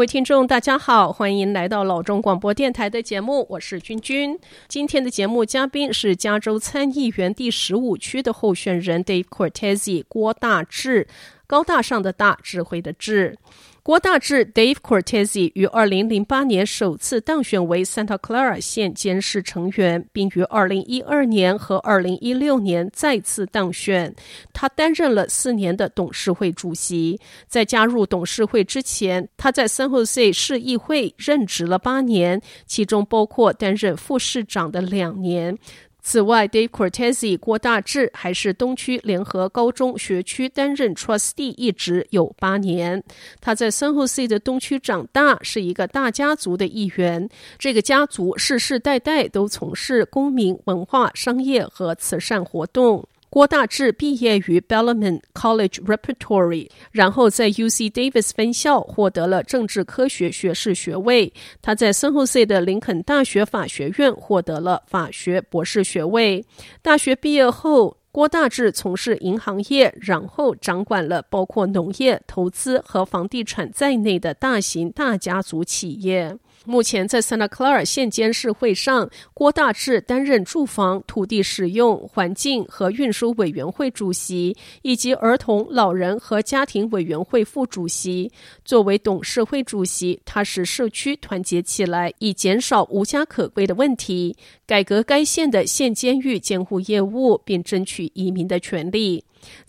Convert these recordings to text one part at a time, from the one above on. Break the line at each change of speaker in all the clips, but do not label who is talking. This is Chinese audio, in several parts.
各位听众，大家好，欢迎来到老中广播电台的节目，我是君君。今天的节目嘉宾是加州参议员第十五区的候选人 Dave Cortese 郭大志，高大上的大，智慧的智。郭大志 Dave Cortese 于二零零八年首次当选为 Santa Clara 县监事成员，并于二零一二年和二零一六年再次当选。他担任了四年的董事会主席。在加入董事会之前，他在 San Jose 市议会任职了八年，其中包括担任副市长的两年。此外，Dave Cortese 郭大志还是东区联合高中学区担任 Trustee 一职有八年。他在 San Jose 的东区长大，是一个大家族的一员。这个家族世世代代都从事公民、文化、商业和慈善活动。郭大志毕业于 Bellarmine College Repertory，然后在 UC Davis 分校获得了政治科学学士学位。他在 San Jose 的林肯大学法学院获得了法学博士学位。大学毕业后，郭大志从事银行业，然后掌管了包括农业、投资和房地产在内的大型大家族企业。目前在 Santa Clara 县监事会上，郭大志担任住房、土地使用、环境和运输委员会主席，以及儿童、老人和家庭委员会副主席。作为董事会主席，他使社区团结起来，以减少无家可归的问题，改革该县的县监狱监护业务，并争取移民的权利。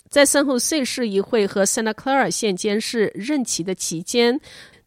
在 San Jose 市议会和 Santa Clara 县监事任期的期间，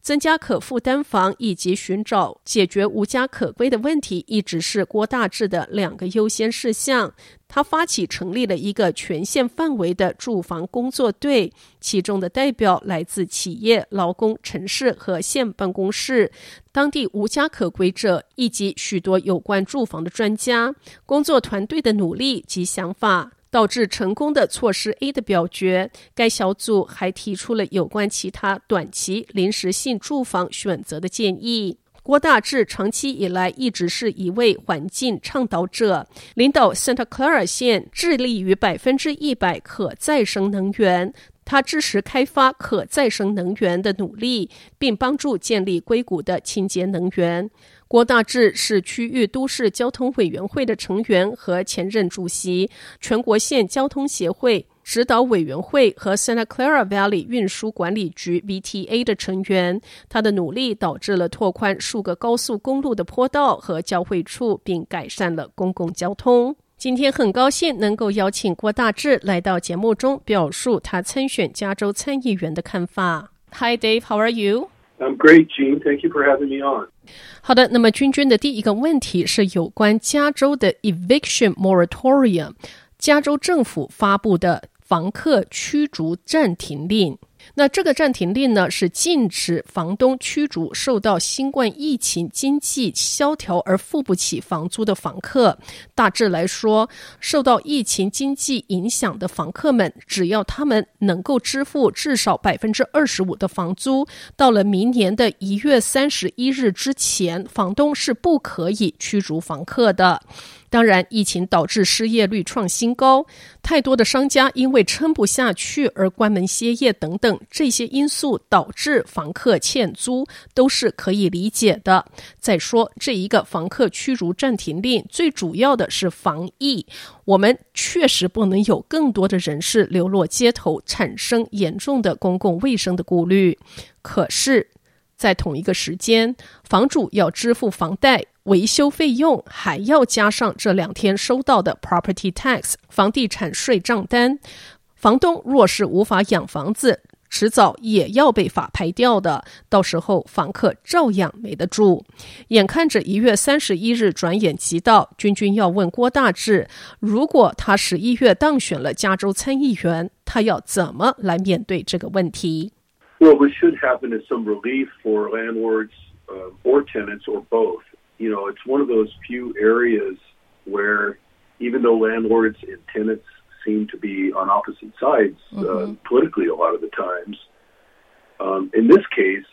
增加可负担房以及寻找解决无家可归的问题，一直是郭大志的两个优先事项。他发起成立了一个全县范围的住房工作队，其中的代表来自企业、劳工、城市和县办公室、当地无家可归者以及许多有关住房的专家。工作团队的努力及想法，导致成功的措施 A 的表决。该小组还提出了有关其他短期临时性住房选择的建议。郭大志长期以来一直是一位环境倡导者，领导 Santa Clara 县致力于百分之一百可再生能源。他支持开发可再生能源的努力，并帮助建立硅谷的清洁能源。郭大志是区域都市交通委员会的成员和前任主席，全国县交通协会指导委员会和 Santa Clara Valley 运输管理局 VTA 的成员。他的努力导致了拓宽数个高速公路的坡道和交汇处，并改善了公共交通。今天很高兴能够邀请郭大志来到节目中，表述他参选加州参议员的看法。Hi Dave，How are you?
I'm great, Gene. Thank you for having me on.
好的，那么君君的第一个问题是有关加州的 eviction moratorium，加州政府发布的房客驱逐暂停令。那这个暂停令呢，是禁止房东驱逐受到新冠疫情经济萧条而付不起房租的房客。大致来说，受到疫情经济影响的房客们，只要他们能够支付至少百分之二十五的房租，到了明年的一月三十一日之前，房东是不可以驱逐房客的。当然，疫情导致失业率创新高，太多的商家因为撑不下去而关门歇业等等，这些因素导致房客欠租都是可以理解的。再说，这一个房客驱逐暂停令最主要的是防疫，我们确实不能有更多的人士流落街头，产生严重的公共卫生的顾虑。可是，在同一个时间，房主要支付房贷。维修费用还要加上这两天收到的 property tax 房地产税账单。房东若是无法养房子，迟早也要被法拍掉的。到时候房客照样没得住。眼看着一月三十一日转眼即到，君君要问郭大志，如果他十一月当选了加州参议员，他要怎么来面对这个问题
？Well, what should happen is some relief for landlords, uh, or tenants, or both. you know, it's one of those few areas where even though landlords and tenants seem to be on opposite sides uh, mm-hmm. uh, politically a lot of the times, um, in this case,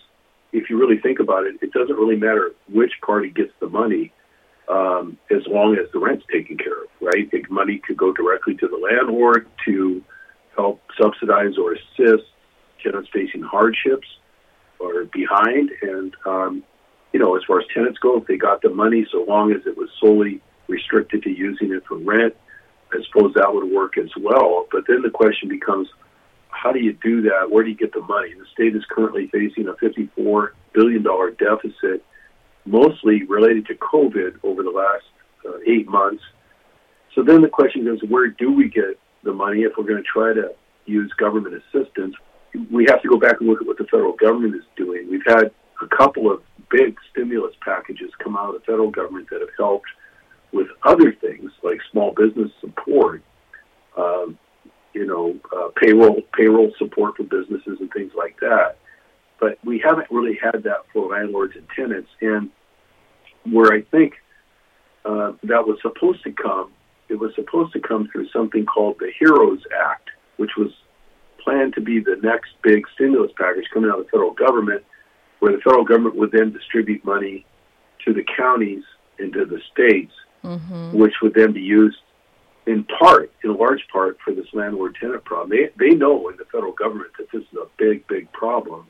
if you really think about it, it doesn't really matter which party gets the money um, as long as the rent's taken care of, right? The money could go directly to the landlord to help subsidize or assist tenants facing hardships are behind. And um, you know, as far as tenants go, if they got the money, so long as it was solely restricted to using it for rent, I suppose that would work as well. But then the question becomes, how do you do that? Where do you get the money? The state is currently facing a $54 billion deficit, mostly related to COVID over the last uh, eight months. So then the question goes, where do we get the money if we're going to try to use government assistance? We have to go back and look at what the federal government is doing. We've had a couple of big stimulus packages come out of the federal government that have helped with other things like small business support, um, you know, uh, payroll payroll support for businesses and things like that. But we haven't really had that for landlords and tenants. And where I think uh, that was supposed to come, it was supposed to come through something called the HEROES Act, which was planned to be the next big stimulus package coming out of the federal government, where the federal government would then distribute money to the counties and to the states mm-hmm. which would then be used in part, in large part, for this landlord tenant problem. They they know in the federal government that this is a big, big problem,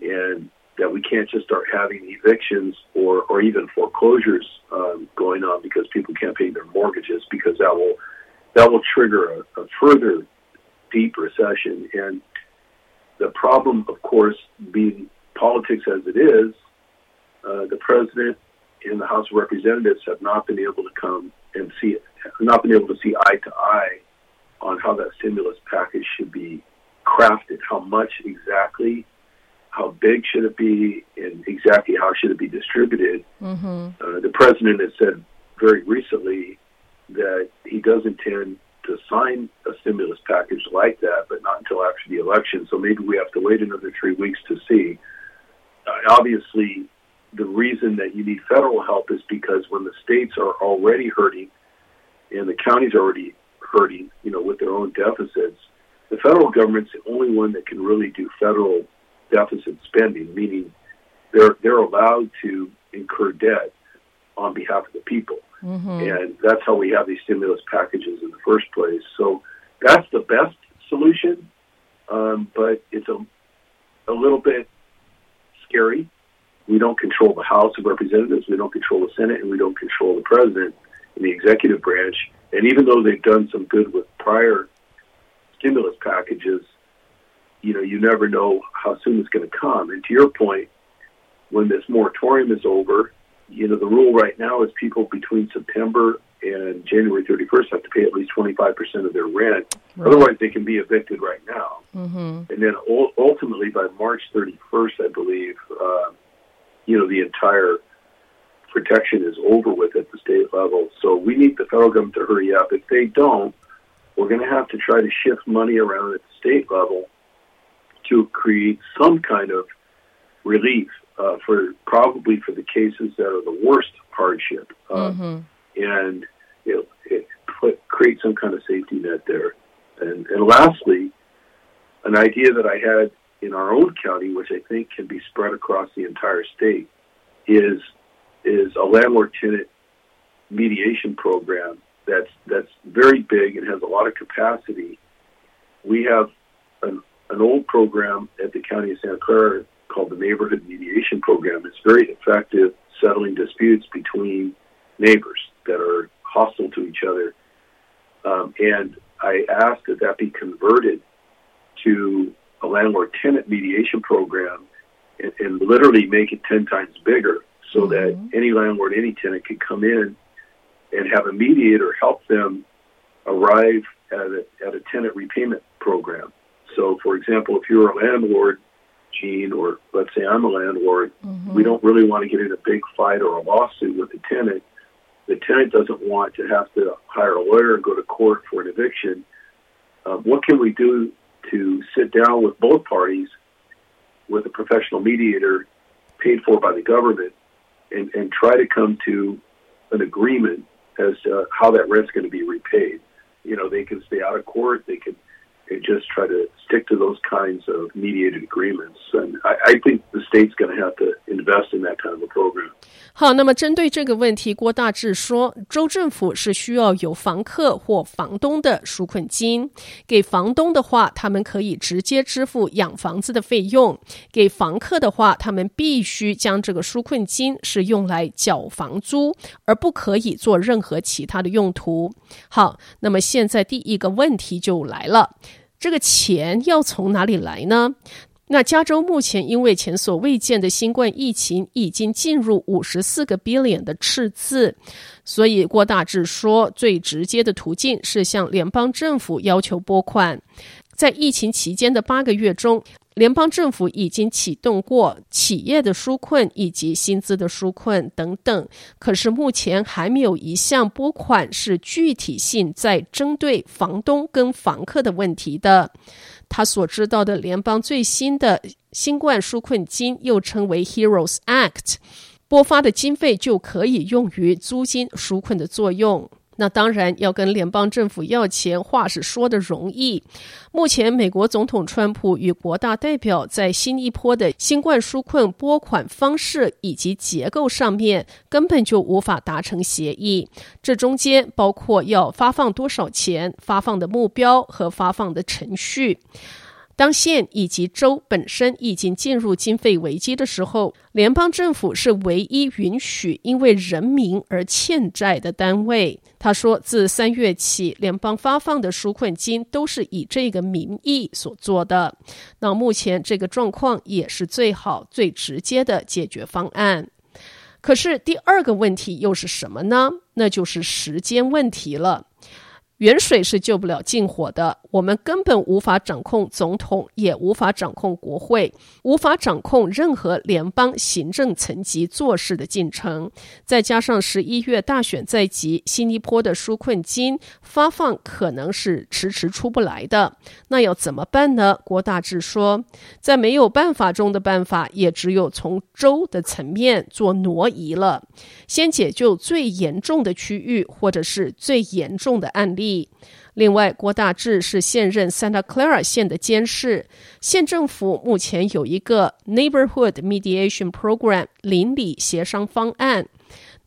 and that we can't just start having evictions or or even foreclosures um, going on because people can't pay their mortgages because that will that will trigger a, a further deep recession. And the problem, of course, being politics as it is, uh, the president and the House of Representatives have not been able to come and see it, not been able to see eye to eye on how that stimulus package should be crafted, how much exactly, how big should it be, and exactly how should it be distributed. Mm-hmm. Uh, the president has said very recently that he does intend to sign a stimulus package like that, but not until after the election. So maybe we have to wait another three weeks to see. Uh, obviously, the reason that you need federal help is because when the states are already hurting and the counties are already hurting, you know, with their own deficits, the federal government's the only one that can really do federal deficit spending, meaning they're they're allowed to incur debt on behalf of the people. Mm-hmm. And that's how we have these stimulus packages in the first place. So that's the best solution, um, but it's a a little bit scary we don't control the House of Representatives, we don't control the Senate, and we don't control the president in the executive branch. And even though they've done some good with prior stimulus packages, you know, you never know how soon it's going to come. And to your point, when this moratorium is over, you know, the rule right now is people between September and January 31st have to pay at least 25% of their rent. Right. Otherwise, they can be evicted right now. Mm-hmm. And then ultimately, by March 31st, I believe, uh, you know, the entire protection is over with at the state level. So we need the federal government to hurry up. If they don't, we're going to have to try to shift money around at the state level to create some kind of relief uh, for probably for the cases that are the worst hardship, uh, mm-hmm. and you know, it put, create some kind of safety net there. And, and lastly, an idea that I had in our own county, which I think can be spread across the entire state, is is a landlord tenant mediation program that's that's very big and has a lot of capacity. We have an, an old program at the county of Santa Clara called the Neighborhood Mediation Program. It's very effective settling disputes between neighbors that are hostile to each other. Um, and I asked that that be converted to a landlord tenant mediation program and, and, literally make it 10 times bigger so mm-hmm. that any landlord, any tenant could come in and have a mediator help them arrive at a, at a tenant repayment program. So, for example, if you're a landlord, Gene, or let's say I'm a landlord, mm-hmm. we don't really want to get in a big fight or a lawsuit with the tenant. The tenant doesn't want to have to hire a lawyer and go to court for an eviction. Um, what can we do to sit down with both parties with a professional mediator paid for by the government and, and try to come to an agreement as to how that rent's going to be repaid. You know, they can stay out of court, they can and just try to stick to those kinds of mediated agreements. And I, I think the state's going to have to invest in that kind of a program.
好，那么针对这个问题，郭大志说，州政府是需要有房客或房东的纾困金。给房东的话，他们可以直接支付养房子的费用；给房客的话，他们必须将这个纾困金是用来缴房租，而不可以做任何其他的用途。好，那么现在第一个问题就来了，这个钱要从哪里来呢？那加州目前因为前所未见的新冠疫情已经进入五十四个 billion 的赤字，所以郭大志说，最直接的途径是向联邦政府要求拨款。在疫情期间的八个月中，联邦政府已经启动过企业的纾困以及薪资的纾困等等，可是目前还没有一项拨款是具体性在针对房东跟房客的问题的。他所知道的联邦最新的新冠纾困金，又称为 Heroes Act，拨发的经费就可以用于租金纾困的作用。那当然要跟联邦政府要钱，话是说的容易。目前美国总统川普与国大代表在新一波的新冠纾困拨款方式以及结构上面，根本就无法达成协议。这中间包括要发放多少钱、发放的目标和发放的程序。当县以及州本身已经进入经费危机的时候，联邦政府是唯一允许因为人民而欠债的单位。他说，自三月起，联邦发放的纾困金都是以这个名义所做的。那目前这个状况也是最好、最直接的解决方案。可是第二个问题又是什么呢？那就是时间问题了。远水是救不了近火的，我们根本无法掌控总统，也无法掌控国会，无法掌控任何联邦行政层级做事的进程。再加上十一月大选在即，新一波的纾困金发放可能是迟迟出不来的。那要怎么办呢？郭大志说，在没有办法中的办法，也只有从州的层面做挪移了，先解救最严重的区域，或者是最严重的案例。另外，郭大志是现任 Santa Clara 县的监事，县政府目前有一个 Neighborhood Mediation Program 邻里协商方案。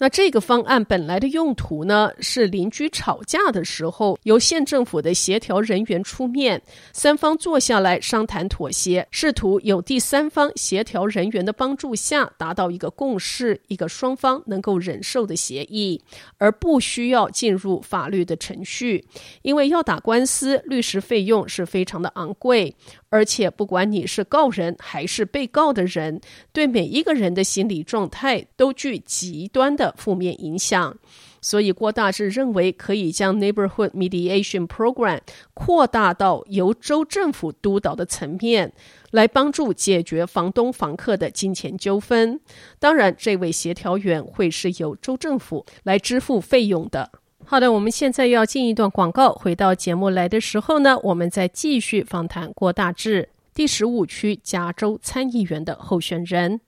那这个方案本来的用途呢，是邻居吵架的时候，由县政府的协调人员出面，三方坐下来商谈妥协，试图有第三方协调人员的帮助下，达到一个共识，一个双方能够忍受的协议，而不需要进入法律的程序，因为要打官司，律师费用是非常的昂贵。而且，不管你是告人还是被告的人，对每一个人的心理状态都具极端的负面影响。所以，郭大志认为可以将 Neighborhood Mediation Program 扩大到由州政府督导的层面，来帮助解决房东房客的金钱纠纷。当然，这位协调员会是由州政府来支付费用的。好的，我们现在要进一段广告。回到节目来的时候呢，我们再继续访谈郭大志，第十五区加州参议员的候选人。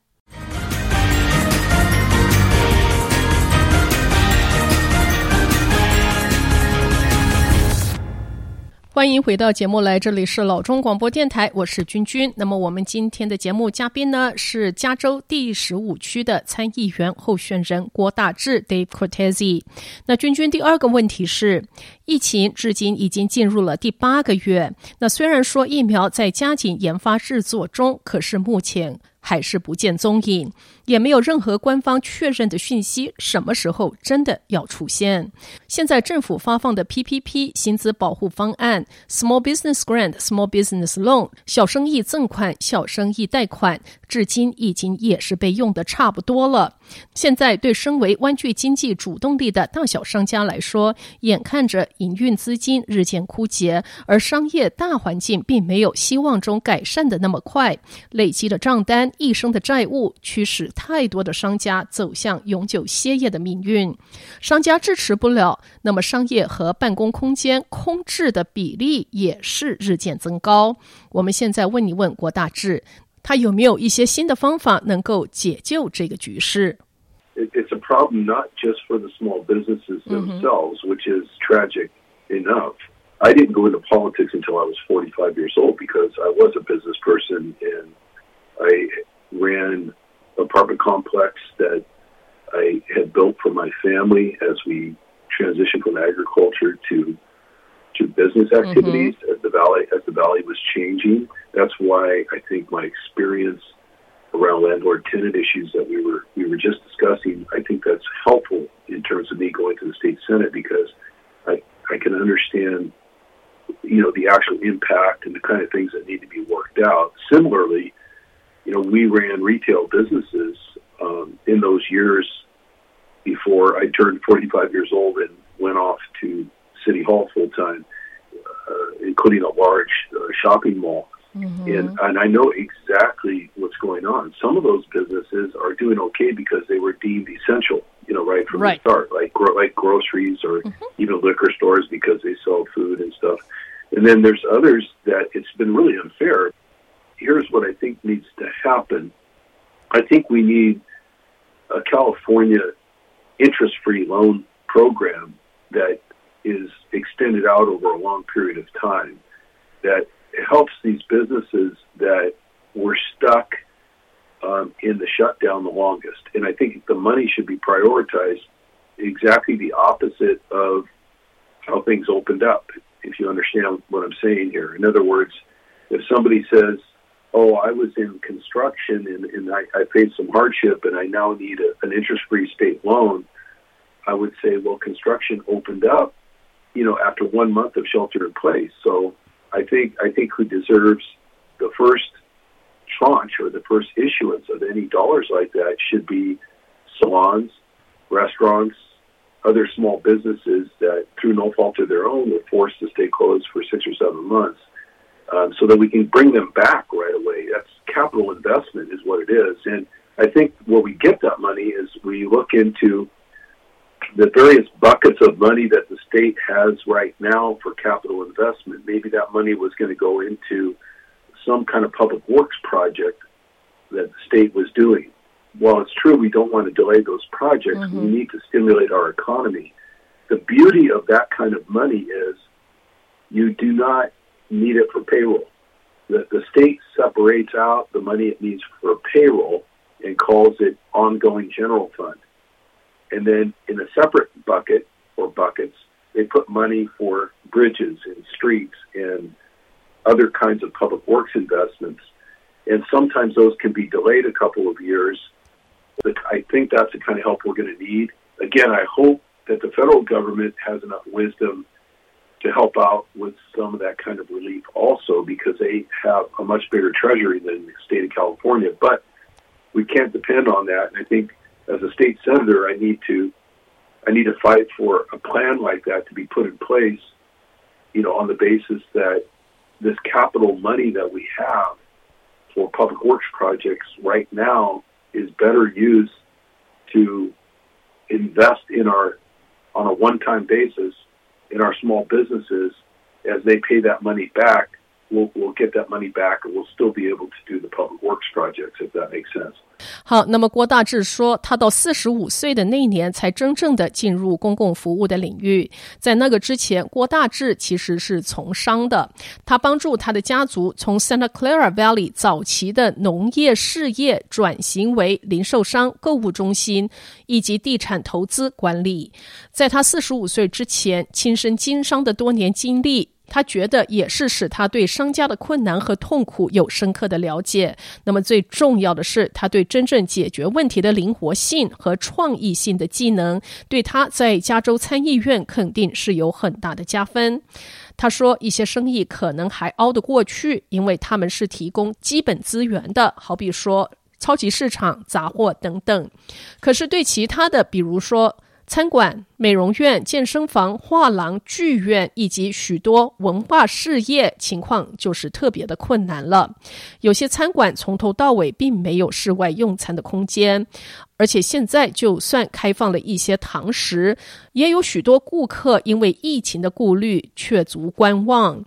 欢迎回到节目来，这里是老中广播电台，我是君君。那么我们今天的节目嘉宾呢，是加州第十五区的参议员候选人郭大志 Dave Cortese。那君君第二个问题是，疫情至今已经进入了第八个月。那虽然说疫苗在加紧研发制作中，可是目前还是不见踪影。也没有任何官方确认的讯息，什么时候真的要出现？现在政府发放的 PPP 薪资保护方案、Small Business Grant、Small Business Loan 小生意赠款、小生意贷款，至今已经也是被用的差不多了。现在对身为湾区经济主动力的大小商家来说，眼看着营运资金日渐枯竭，而商业大环境并没有希望中改善的那么快，累积的账单、一生的债务驱使。太多的商家走向永久歇业的命运，商家支持不了，那么商业和办公空间空置的比例也是日渐增高。我们现在问一问郭大志，他有没有一些新的方法能够解救这个局势
？It's a problem not just for the small businesses themselves, which is tragic enough. I didn't go into politics until I was 45 years old because I was a business person and I ran an apartment complex that I had built for my family as we transitioned from agriculture to to business activities mm-hmm. as the valley as the valley was changing. That's why I think my experience around landlord tenant issues that we were we were just discussing, I think that's helpful in terms of me going to the state senate because I I can understand you know the actual impact and the kind of things that need to be worked out. Similarly, you know we ran retail businesses um, in those years before I turned 45 years old and went off to City Hall full time, uh, including a large uh, shopping mall. Mm-hmm. And, and I know exactly what's going on. Some of those businesses are doing okay because they were deemed essential, you know, right from right. the start, like gro- like groceries or mm-hmm. even liquor stores because they sell food and stuff. And then there's others that it's been really unfair. Here's what I think needs to happen. I think we need a California interest-free loan program that is extended out over a long period of time that helps these businesses that were stuck um, in the shutdown the longest. And I think the money should be prioritized exactly the opposite of how things opened up, if you understand what I'm saying here. In other words, if somebody says, Oh, I was in construction and, and I, I faced some hardship and I now need a, an interest free state loan, I would say, well, construction opened up, you know, after one month of shelter in place. So I think I think who deserves the first tranche or the first issuance of any dollars like that should be salons, restaurants, other small businesses that, through no fault of their own, were forced to stay closed for six or seven months, um, so that we can bring them back right away. That's capital investment, is what it is, and I think where we get that money is we look into the various buckets of money that the state has right now for capital investment. Maybe that money was going to go into some kind of public works project that the state was doing. While it's true we don't want to delay those projects, mm-hmm. we need to stimulate our economy. The beauty of that kind of money is you do not need it for payroll. The, the state separates out the money it needs for payroll and calls it ongoing general fund. And then in a separate bucket or buckets, they put money for bridges and streets and other kinds of public works investments. And sometimes those can be delayed a couple of years. But I think that's the kind of help we're going to need. Again, I hope that the federal government has enough wisdom to help out with some of that kind of relief also because they have a much bigger treasury than the state of California. But we can't depend on that. And I think as a state senator, I need to I need to fight for a plan like that to be put in place, you know, on the basis that this capital money that we have for public works projects right now is better used to invest in our on a one-time basis in our small businesses as they pay that money back we'll, we'll get that money back and we'll still be able to do the public works projects if that makes sense.
好，那么郭大志说，他到四十五岁的那一年才真正的进入公共服务的领域。在那个之前，郭大志其实是从商的。他帮助他的家族从 Santa Clara Valley 早期的农业事业转型为零售商、购物中心以及地产投资管理。在他四十五岁之前，亲身经商的多年经历。他觉得也是使他对商家的困难和痛苦有深刻的了解。那么最重要的是，他对真正解决问题的灵活性和创意性的技能，对他在加州参议院肯定是有很大的加分。他说，一些生意可能还熬得过去，因为他们是提供基本资源的，好比说超级市场、杂货等等。可是对其他的，比如说，餐馆、美容院、健身房、画廊、剧院以及许多文化事业，情况就是特别的困难了。有些餐馆从头到尾并没有室外用餐的空间，而且现在就算开放了一些堂食，也有许多顾客因为疫情的顾虑却足观望。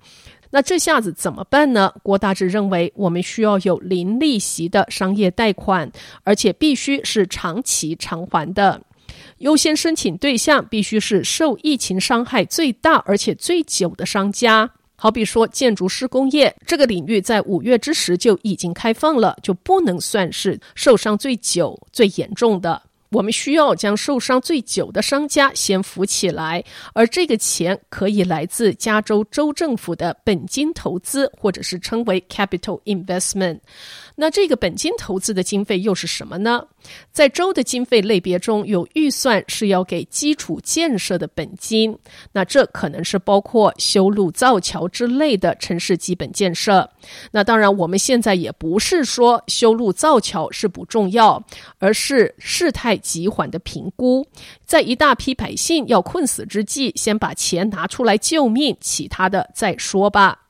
那这下子怎么办呢？郭大志认为，我们需要有零利息的商业贷款，而且必须是长期偿还的。优先申请对象必须是受疫情伤害最大而且最久的商家。好比说建筑施工业这个领域，在五月之时就已经开放了，就不能算是受伤最久、最严重的。我们需要将受伤最久的商家先扶起来，而这个钱可以来自加州州政府的本金投资，或者是称为 capital investment。那这个本金投资的经费又是什么呢？在州的经费类别中有预算是要给基础建设的本金，那这可能是包括修路、造桥之类的城市基本建设。那当然，我们现在也不是说修路造桥是不重要，而是事态急缓的评估，在一大批百姓要困死之际，先把钱拿出来救命，其他的再说吧。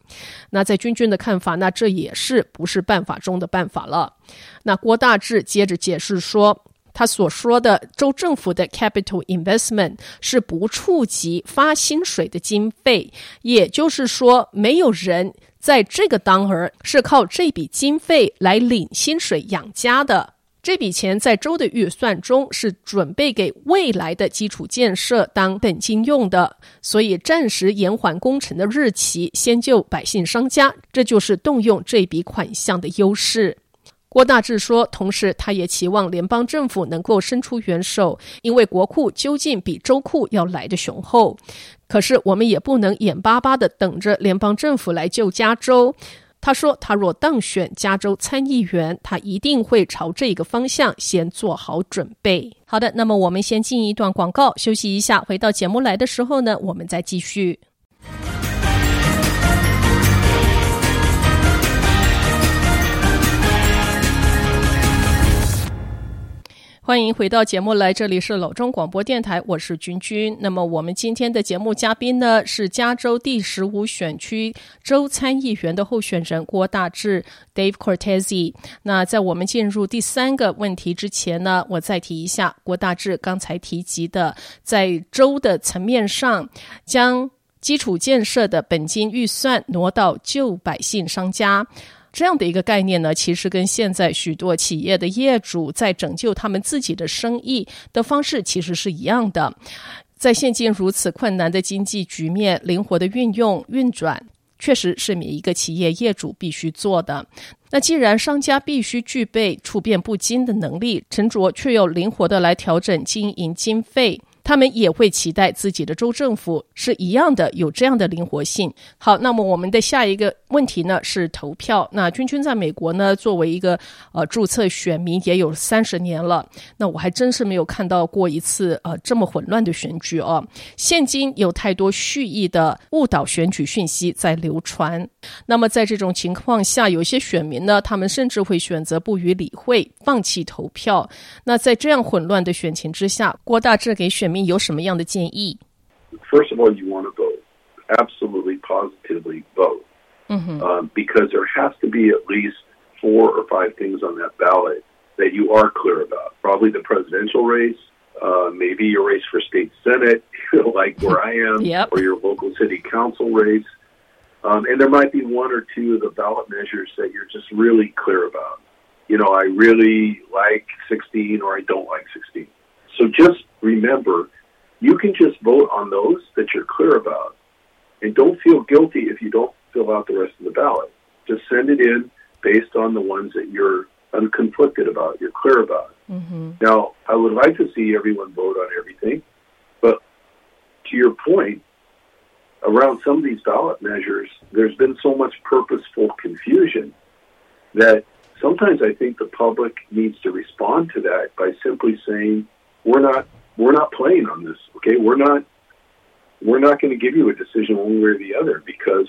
那在君君的看法，那这也是不是办法中的办法了。那郭大志接着解释说，他所说的州政府的 capital investment 是不触及发薪水的经费，也就是说，没有人在这个当儿是靠这笔经费来领薪水养家的。这笔钱在州的预算中是准备给未来的基础建设当本金用的，所以暂时延缓工程的日期，先救百姓商家，这就是动用这笔款项的优势。郭大志说，同时他也期望联邦政府能够伸出援手，因为国库究竟比州库要来得雄厚。可是我们也不能眼巴巴地等着联邦政府来救加州。他说：“他若当选加州参议员，他一定会朝这个方向先做好准备。”好的，那么我们先进一段广告，休息一下。回到节目来的时候呢，我们再继续。欢迎回到节目来，这里是老中广播电台，我是君君。那么我们今天的节目嘉宾呢，是加州第十五选区州参议员的候选人郭大志 Dave Cortese。那在我们进入第三个问题之前呢，我再提一下郭大志刚才提及的，在州的层面上将基础建设的本金预算挪到旧百姓商家。这样的一个概念呢，其实跟现在许多企业的业主在拯救他们自己的生意的方式其实是一样的。在现今如此困难的经济局面，灵活的运用运转，确实是每一个企业业主必须做的。那既然商家必须具备处变不惊的能力，沉着却又灵活的来调整经营经费。他们也会期待自己的州政府是一样的，有这样的灵活性。好，那么我们的下一个问题呢是投票。那君君在美国呢，作为一个呃注册选民也有三十年了，那我还真是没有看到过一次呃这么混乱的选举哦。现今有太多蓄意的误导选举讯息在流传。那么在这种情况下，有些选民呢，他们甚至会选择不予理会，放弃投票。那在这样混乱的选情之下，郭大志给选 有什么样的建议？
First of all, you want to vote. Absolutely, positively vote.
Mm-hmm.
Um, because there has to be at least four or five things on that ballot that you are clear about. Probably the presidential race, uh, maybe your race for state senate, like where I am,
yep.
or your local city council race. Um, and there might be one or two of the ballot measures that you're just really clear about. You know, I really like 16 or I don't like 16. So just remember, you can just vote on those that you're clear about. And don't feel guilty if you don't fill out the rest of the ballot. Just send it in based on the ones that you're unconflicted about, you're clear about.
Mm-hmm.
Now, I would like to see everyone vote on everything, but to your point, around some of these ballot measures, there's been so much purposeful confusion that sometimes I think the public needs to respond to that by simply saying, we're not we're not playing on this. Okay, we're not we're not going to give you a decision one way or the other because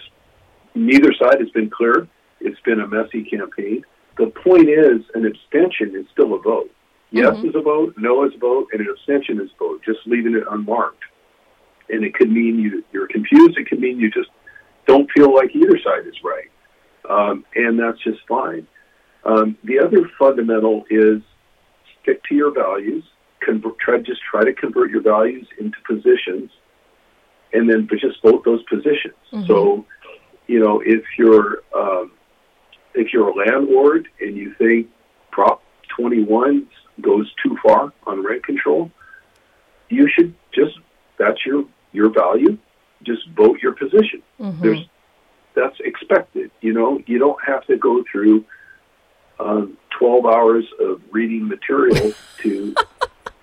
neither side has been clear. It's been a messy campaign. The point is, an abstention is still a vote. Yes mm-hmm. is a vote, no is a vote, and an abstention is a vote. Just leaving it unmarked, and it could mean you you're confused. It could mean you just don't feel like either side is right, um, and that's just fine. Um, the other fundamental is stick to your values convert, try just try to convert your values into positions, and then just vote those positions.
Mm-hmm.
So, you know, if you're um, if you're a landlord and you think Prop 21 goes too far on rent control, you should just that's your your value. Just vote your position.
Mm-hmm.
There's that's expected. You know, you don't have to go through um, 12 hours of reading material to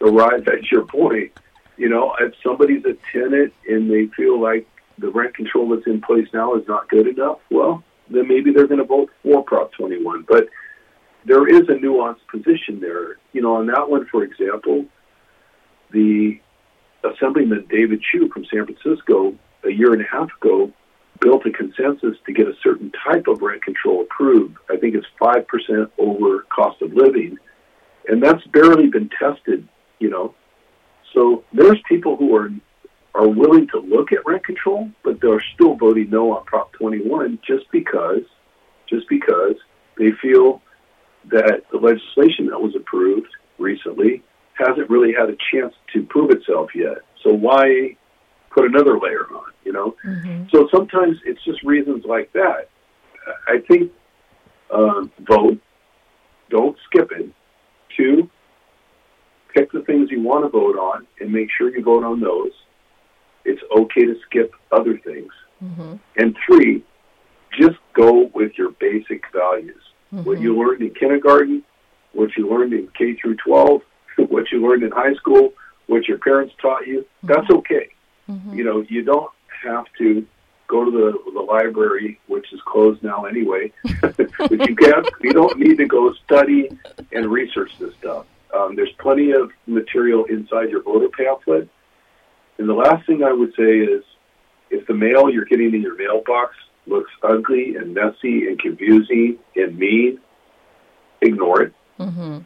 arrive at your point. You know, if somebody's a tenant and they feel like the rent control that's in place now is not good enough, well, then maybe they're going to vote for Prop 21. But there is a nuanced position there. You know, on that one, for example, the Assemblyman David Chu from San Francisco a year and a half ago built a consensus to get a certain type of rent control approved. I think it's 5% over cost of living. And that's barely been tested, you know. So there's people who are are willing to look at rent control, but they're still voting no on Prop 21 just because just because they feel that the legislation that was approved recently hasn't really had a chance to prove itself yet. So why put another layer on, you know?
Mm-hmm.
So sometimes it's just reasons like that. I think um, vote, don't skip it. Two, pick the things you want to vote on and make sure you vote on those. It's okay to skip other things.
Mm-hmm.
And three, just go with your basic values. What you learned in kindergarten, what you learned in K through 12, what you learned in high school, what your parents taught you, that's okay.
Mm-hmm.
You know, you don't have to go to the, the library, which is closed now anyway. but you can't, you don't need to go study and research this stuff. Um, there's plenty of material inside your voter pamphlet. And the last thing I would say is, if the mail you're getting in your mailbox looks ugly and messy and confusing and mean, ignore it.
Mm-hmm.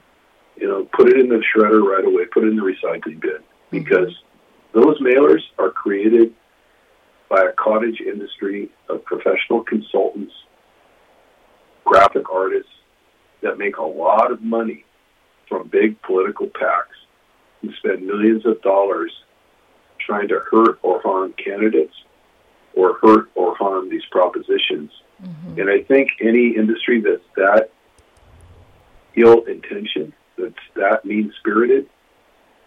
You know, put it in the shredder right away. Put it in the recycling bin because those mailers are created by a cottage industry of professional consultants, graphic artists that make a lot of money from big political PACs who spend millions of dollars trying to hurt or harm candidates or hurt or harm these propositions.
Mm-hmm.
And I think any industry that's that ill intentioned, that's that mean spirited,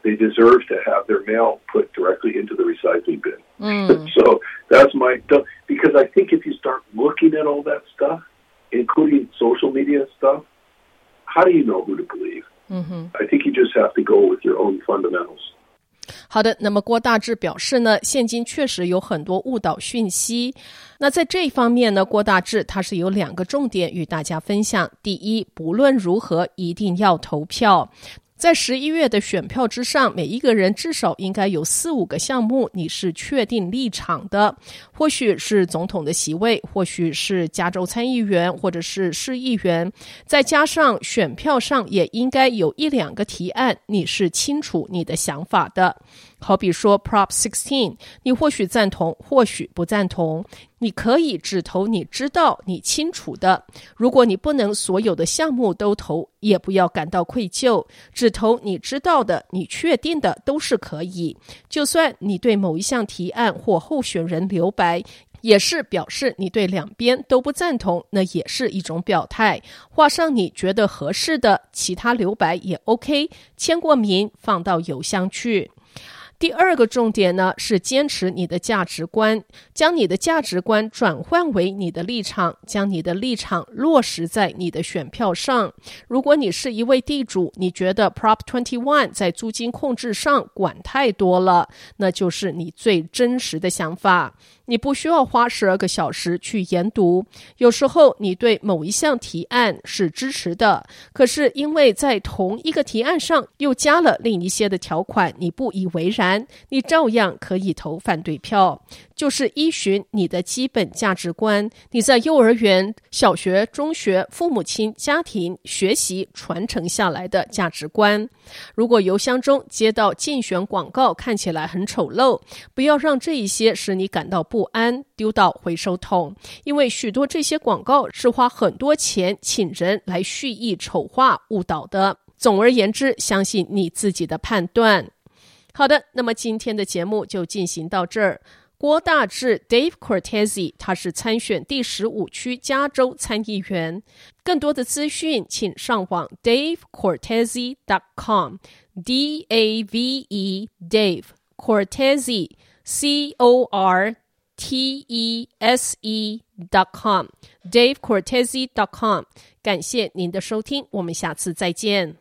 they deserve to have their mail put directly into the recycling bin.
Mm.
so that's my because I think if you start looking at all that stuff, including social media stuff, how do you know who to believe?
Mm-hmm.
I think you just have to go with your own fundamentals.
好的，那么郭大志表示呢，现今确实有很多误导讯息。那在这一方面呢，郭大志他是有两个重点与大家分享。第一，不论如何，一定要投票。在十一月的选票之上，每一个人至少应该有四五个项目你是确定立场的，或许是总统的席位，或许是加州参议员，或者是市议员。再加上选票上也应该有一两个提案你是清楚你的想法的。好比说 Prop 16，你或许赞同，或许不赞同。你可以只投你知道、你清楚的。如果你不能所有的项目都投，也不要感到愧疚，只投你知道的、你确定的都是可以。就算你对某一项提案或候选人留白，也是表示你对两边都不赞同，那也是一种表态。画上你觉得合适的，其他留白也 OK。签过名，放到邮箱去。第二个重点呢，是坚持你的价值观，将你的价值观转换为你的立场，将你的立场落实在你的选票上。如果你是一位地主，你觉得 Prop Twenty One 在租金控制上管太多了，那就是你最真实的想法。你不需要花十二个小时去研读。有时候你对某一项提案是支持的，可是因为在同一个提案上又加了另一些的条款，你不以为然。你照样可以投反对票，就是依循你的基本价值观。你在幼儿园、小学、中学、父母亲、家庭学习传承下来的价值观。如果邮箱中接到竞选广告看起来很丑陋，不要让这一些使你感到不不安，丢到回收桶。因为许多这些广告是花很多钱请人来蓄意丑化、误导的。总而言之，相信你自己的判断。好的，那么今天的节目就进行到这儿。郭大志 Dave Cortese，他是参选第十五区加州参议员。更多的资讯，请上网 DaveCortese.com。D A V E Dave Cortese C O R T E S E dot com Dave Cortese dot com。感谢您的收听，我们下次再见。